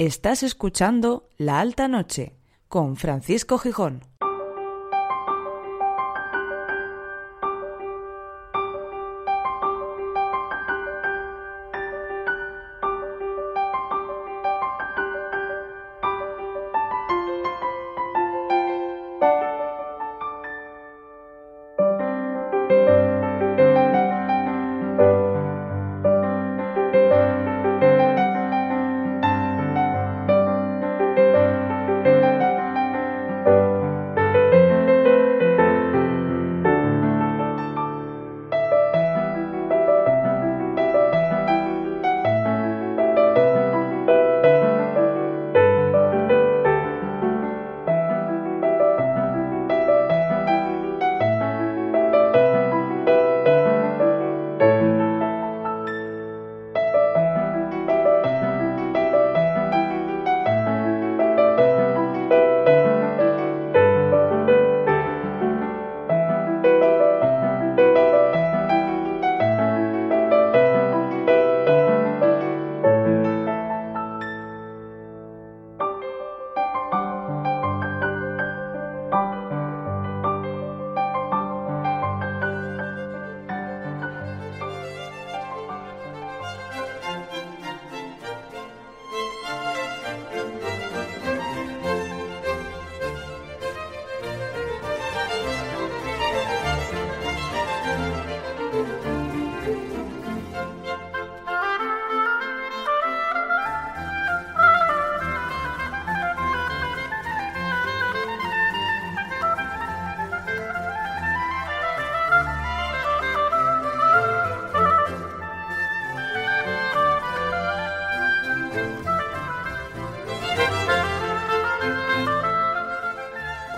Estás escuchando La Alta Noche con Francisco Gijón.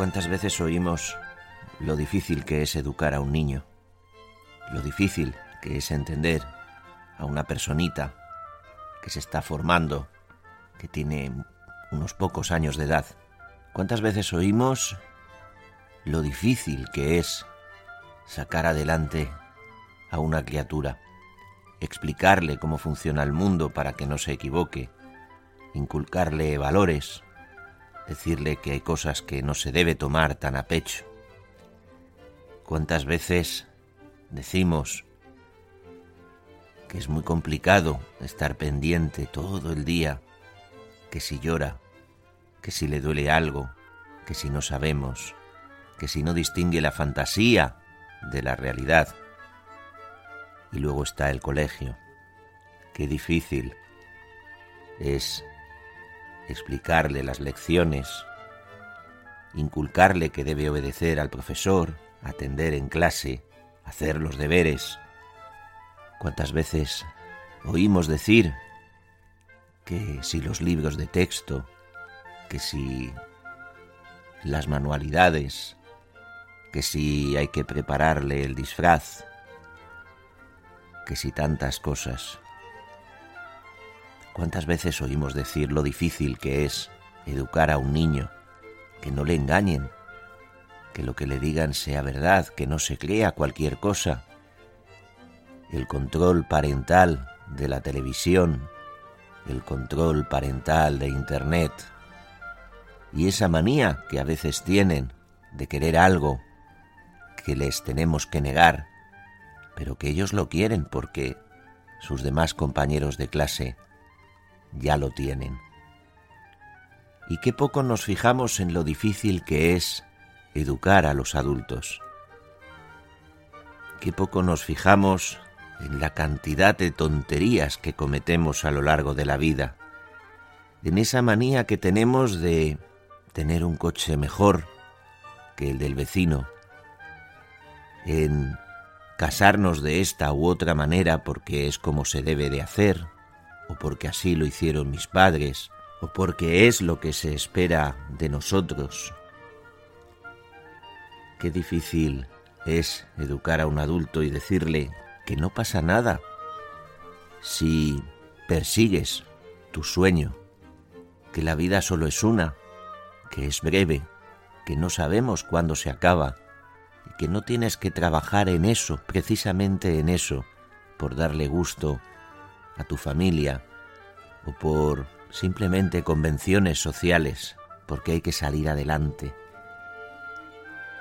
¿Cuántas veces oímos lo difícil que es educar a un niño? Lo difícil que es entender a una personita que se está formando, que tiene unos pocos años de edad. ¿Cuántas veces oímos lo difícil que es sacar adelante a una criatura, explicarle cómo funciona el mundo para que no se equivoque, inculcarle valores, decirle que hay cosas que no se debe tomar tan a pecho. ¿Cuántas veces decimos que es muy complicado estar pendiente todo el día, que si llora, que si le duele algo, que si no sabemos, que si no distingue la fantasía de la realidad? Y luego está el colegio. Qué difícil es explicarle las lecciones, inculcarle que debe obedecer al profesor, atender en clase, hacer los deberes. ¿Cuántas veces oímos decir que si los libros de texto, que si las manualidades, que si hay que prepararle el disfraz, que si tantas cosas. ¿Cuántas veces oímos decir lo difícil que es educar a un niño? Que no le engañen, que lo que le digan sea verdad, que no se crea cualquier cosa. El control parental de la televisión, el control parental de Internet y esa manía que a veces tienen de querer algo que les tenemos que negar, pero que ellos lo quieren porque sus demás compañeros de clase ya lo tienen. Y qué poco nos fijamos en lo difícil que es educar a los adultos. Qué poco nos fijamos en la cantidad de tonterías que cometemos a lo largo de la vida, en esa manía que tenemos de tener un coche mejor que el del vecino, en casarnos de esta u otra manera porque es como se debe de hacer, o porque así lo hicieron mis padres, o porque es lo que se espera de nosotros. Qué difícil es educar a un adulto y decirle que no pasa nada si persigues tu sueño, que la vida solo es una, que es breve, que no sabemos cuándo se acaba y que no tienes que trabajar en eso, precisamente en eso, por darle gusto a tu familia o por simplemente convenciones sociales, porque hay que salir adelante.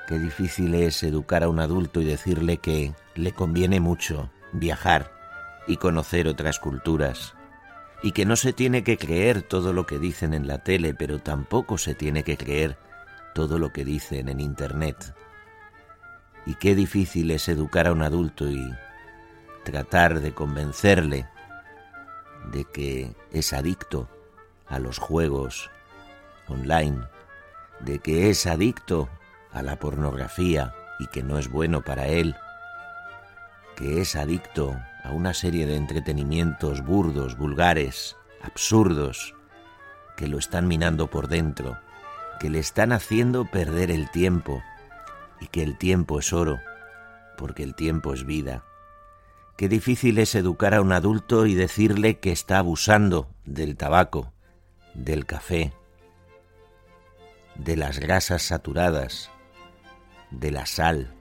Qué difícil es educar a un adulto y decirle que le conviene mucho viajar y conocer otras culturas, y que no se tiene que creer todo lo que dicen en la tele, pero tampoco se tiene que creer todo lo que dicen en Internet. Y qué difícil es educar a un adulto y tratar de convencerle de que es adicto a los juegos online, de que es adicto a la pornografía y que no es bueno para él, que es adicto a una serie de entretenimientos burdos, vulgares, absurdos, que lo están minando por dentro, que le están haciendo perder el tiempo, y que el tiempo es oro, porque el tiempo es vida. Qué difícil es educar a un adulto y decirle que está abusando del tabaco, del café, de las grasas saturadas, de la sal,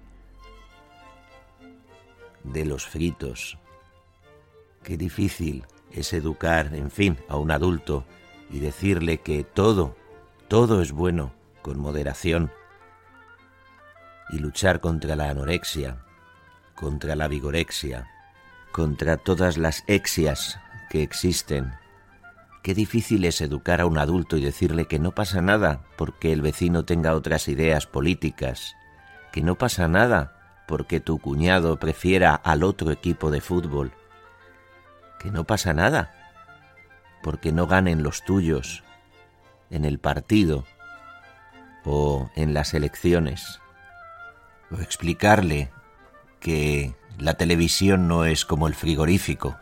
de los fritos. Qué difícil es educar, en fin, a un adulto y decirle que todo, todo es bueno, con moderación, y luchar contra la anorexia, contra la vigorexia, contra todas las exias que existen. Qué difícil es educar a un adulto y decirle que no pasa nada porque el vecino tenga otras ideas políticas, que no pasa nada porque tu cuñado prefiera al otro equipo de fútbol, que no pasa nada porque no ganen los tuyos en el partido o en las elecciones, o explicarle que la televisión no es como el frigorífico,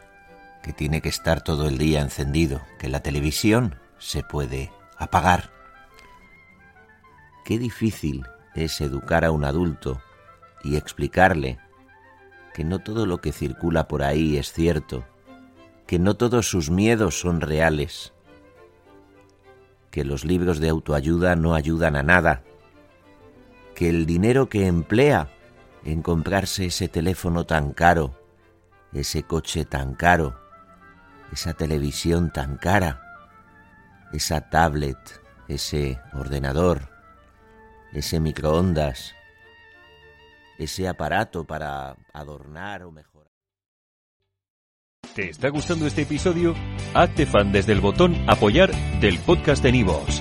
que tiene que estar todo el día encendido, que la televisión se puede apagar. Qué difícil es educar a un adulto y explicarle que no todo lo que circula por ahí es cierto, que no todos sus miedos son reales, que los libros de autoayuda no ayudan a nada, que el dinero que emplea en comprarse ese teléfono tan caro, ese coche tan caro, esa televisión tan cara, esa tablet, ese ordenador, ese microondas, ese aparato para adornar o mejorar. ¿Te está gustando este episodio? Hazte fan desde el botón apoyar del podcast de Nivos.